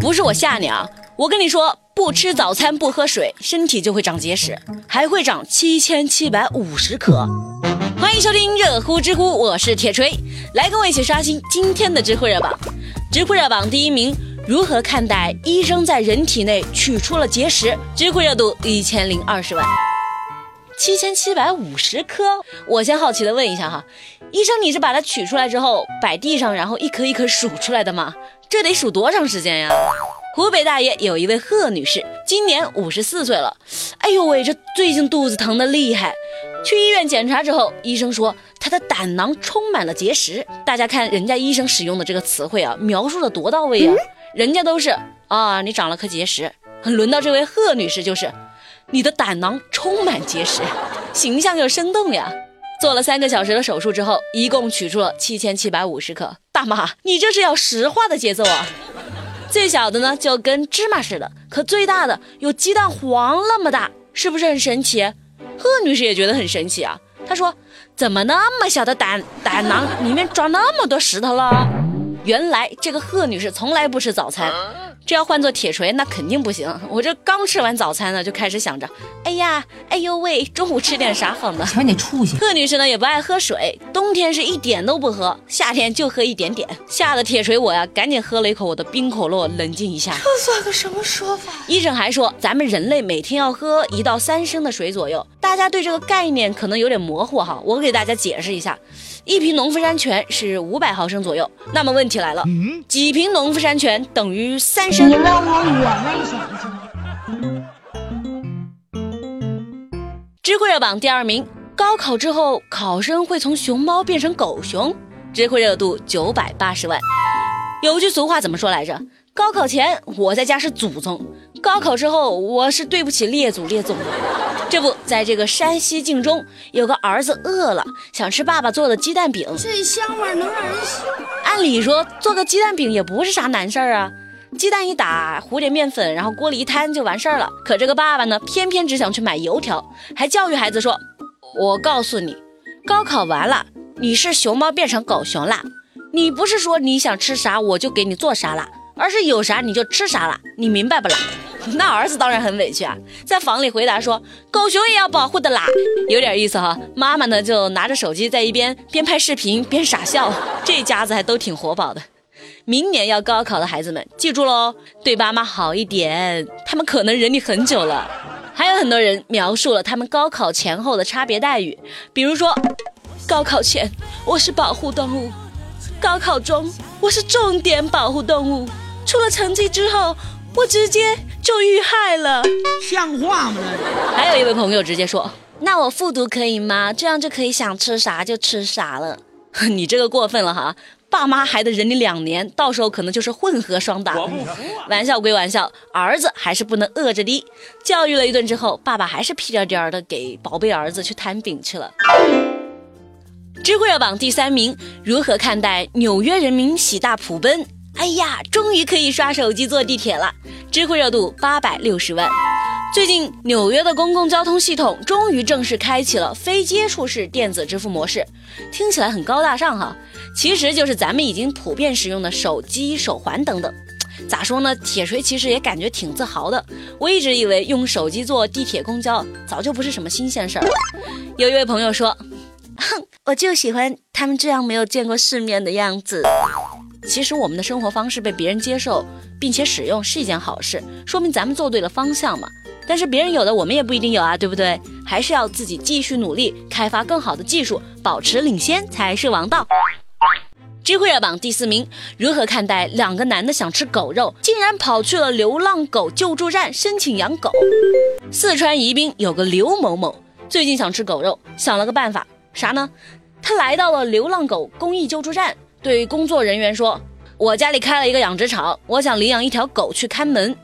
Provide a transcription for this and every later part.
不是我吓你啊，我跟你说，不吃早餐不喝水，身体就会长结石，还会长七千七百五十颗。欢迎收听热乎知乎，我是铁锤，来跟我一起刷新今天的知乎热榜。知乎热榜第一名，如何看待医生在人体内取出了结石？知乎热度一千零二十万。七千七百五十颗，我先好奇的问一下哈，医生你是把它取出来之后摆地上，然后一颗一颗数出来的吗？这得数多长时间呀？湖北大爷有一位贺女士，今年五十四岁了，哎呦喂，这最近肚子疼的厉害，去医院检查之后，医生说她的胆囊充满了结石。大家看人家医生使用的这个词汇啊，描述的多到位啊，人家都是啊，你长了颗结石，轮到这位贺女士就是。你的胆囊充满结石，形象又生动呀！做了三个小时的手术之后，一共取出了七千七百五十克。大妈，你这是要石化的节奏啊！最小的呢，就跟芝麻似的，可最大的有鸡蛋黄那么大，是不是很神奇？贺女士也觉得很神奇啊。她说：“怎么那么小的胆胆囊里面装那么多石头了？”原来这个贺女士从来不吃早餐。这要换做铁锤，那肯定不行。我这刚吃完早餐呢，就开始想着，哎呀，哎呦喂，中午吃点啥好呢？瞧你出息！贺女士呢也不爱喝水，冬天是一点都不喝，夏天就喝一点点。吓得铁锤我呀，赶紧喝了一口我的冰可乐，冷静一下。这算个什么说法？医生还说，咱们人类每天要喝一到三升的水左右。大家对这个概念可能有点模糊哈，我给大家解释一下。一瓶农夫山泉是五百毫升左右，那么问题来了，几瓶农夫山泉等于三升？你问我，我问行不行？知乎热榜第二名，高考之后考生会从熊猫变成狗熊，知乎热度九百八十万。有句俗话怎么说来着？高考前我在家是祖宗，高考之后我是对不起列祖列宗。这不在这个山西晋中，有个儿子饿了，想吃爸爸做的鸡蛋饼。这香味能让人笑。按理说做个鸡蛋饼也不是啥难事儿啊，鸡蛋一打，糊点面粉，然后锅里一摊就完事儿了。可这个爸爸呢，偏偏只想去买油条，还教育孩子说：“我告诉你，高考完了，你是熊猫变成狗熊啦。你不是说你想吃啥我就给你做啥啦，而是有啥你就吃啥啦，你明白不啦？” 那儿子当然很委屈啊，在房里回答说：“狗熊也要保护的啦，有点意思哈。”妈妈呢就拿着手机在一边边拍视频边傻笑，这家子还都挺活宝的。明年要高考的孩子们记住喽，对爸妈好一点，他们可能忍你很久了。还有很多人描述了他们高考前后的差别待遇，比如说，高考前我是保护动物，高考中我是重点保护动物，出了成绩之后我直接。就遇害了，像话吗？还有一位朋友直接说：“那我复读可以吗？这样就可以想吃啥就吃啥了。”你这个过分了哈！爸妈还得忍你两年，到时候可能就是混合双打。玩笑归玩笑，儿子还是不能饿着的。教育了一顿之后，爸爸还是屁颠颠的给宝贝儿子去摊饼去了。知乎热榜第三名，如何看待纽约人民喜大普奔？哎呀，终于可以刷手机坐地铁了。知乎热度八百六十万。最近，纽约的公共交通系统终于正式开启了非接触式电子支付模式，听起来很高大上哈，其实就是咱们已经普遍使用的手机、手环等等。咋说呢？铁锤其实也感觉挺自豪的。我一直以为用手机坐地铁、公交早就不是什么新鲜事儿了。有一位朋友说：“哼，我就喜欢他们这样没有见过世面的样子。”其实我们的生活方式被别人接受并且使用是一件好事，说明咱们做对了方向嘛。但是别人有的我们也不一定有啊，对不对？还是要自己继续努力，开发更好的技术，保持领先才是王道。智慧热榜第四名，如何看待两个男的想吃狗肉，竟然跑去了流浪狗救助站申请养狗？四川宜宾有个刘某某，最近想吃狗肉，想了个办法，啥呢？他来到了流浪狗公益救助站。对工作人员说：“我家里开了一个养殖场，我想领养一条狗去看门。”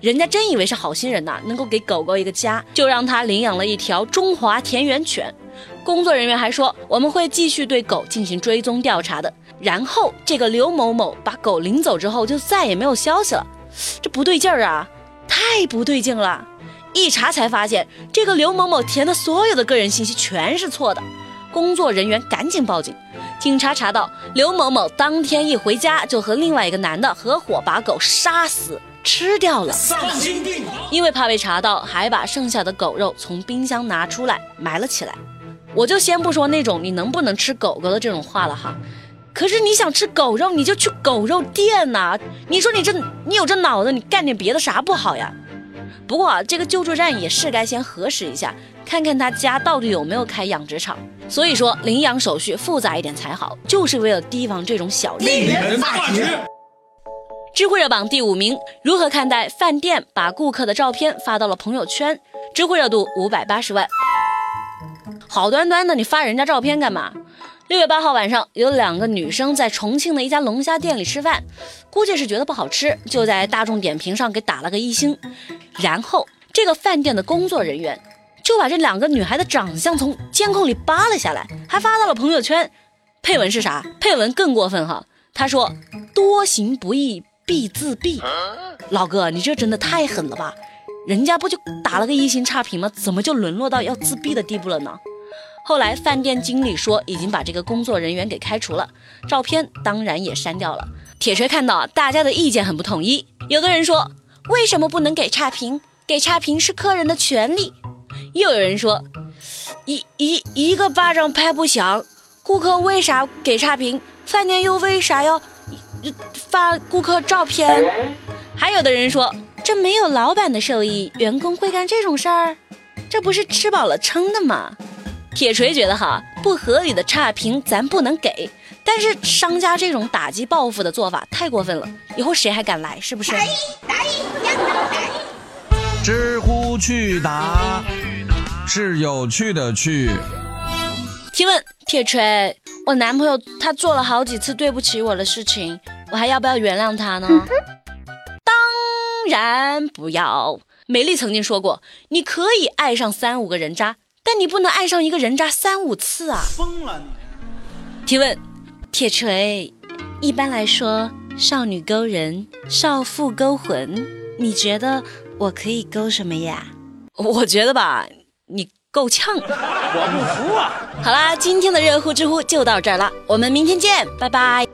人家真以为是好心人呐，能够给狗狗一个家，就让他领养了一条中华田园犬。工作人员还说：“我们会继续对狗进行追踪调查的。”然后这个刘某某把狗领走之后，就再也没有消息了。这不对劲儿啊，太不对劲了！一查才发现，这个刘某某填的所有的个人信息全是错的。工作人员赶紧报警。警察查到刘某某当天一回家就和另外一个男的合伙把狗杀死吃掉了，丧心病狂因为怕被查到，还把剩下的狗肉从冰箱拿出来埋了起来。我就先不说那种你能不能吃狗狗的这种话了哈，可是你想吃狗肉，你就去狗肉店呐。你说你这你有这脑子，你干点别的啥不好呀？不过啊，这个救助站也是该先核实一下，看看他家到底有没有开养殖场。所以说，领养手续复杂一点才好，就是为了提防这种小利。知乎热榜第五名，如何看待饭店把顾客的照片发到了朋友圈？知乎热度五百八十万。好端端的，你发人家照片干嘛？六月八号晚上，有两个女生在重庆的一家龙虾店里吃饭，估计是觉得不好吃，就在大众点评上给打了个一星。然后，这个饭店的工作人员就把这两个女孩的长相从监控里扒了下来，还发到了朋友圈。配文是啥？配文更过分哈，他说：“多行不义必自毙。”老哥，你这真的太狠了吧？人家不就打了个一星差评吗？怎么就沦落到要自闭的地步了呢？后来饭店经理说已经把这个工作人员给开除了，照片当然也删掉了。铁锤看到大家的意见很不统一，有的人说为什么不能给差评？给差评是客人的权利。又有人说一一一个巴掌拍不响，顾客为啥给差评？饭店又为啥要发顾客照片？还有的人说这没有老板的授意，员工会干这种事儿？这不是吃饱了撑的吗？铁锤觉得哈不合理的差评咱不能给，但是商家这种打击报复的做法太过分了，以后谁还敢来？是不是？知乎去答是有趣的趣。提问：铁锤，我男朋友他做了好几次对不起我的事情，我还要不要原谅他呢？当然不要。美丽曾经说过，你可以爱上三五个人渣。但你不能爱上一个人渣三五次啊！疯了你！提问：铁锤，一般来说，少女勾人，少妇勾魂，你觉得我可以勾什么呀？我觉得吧，你够呛。我不服啊！好啦，今天的热乎知乎就到这儿了，我们明天见，拜拜。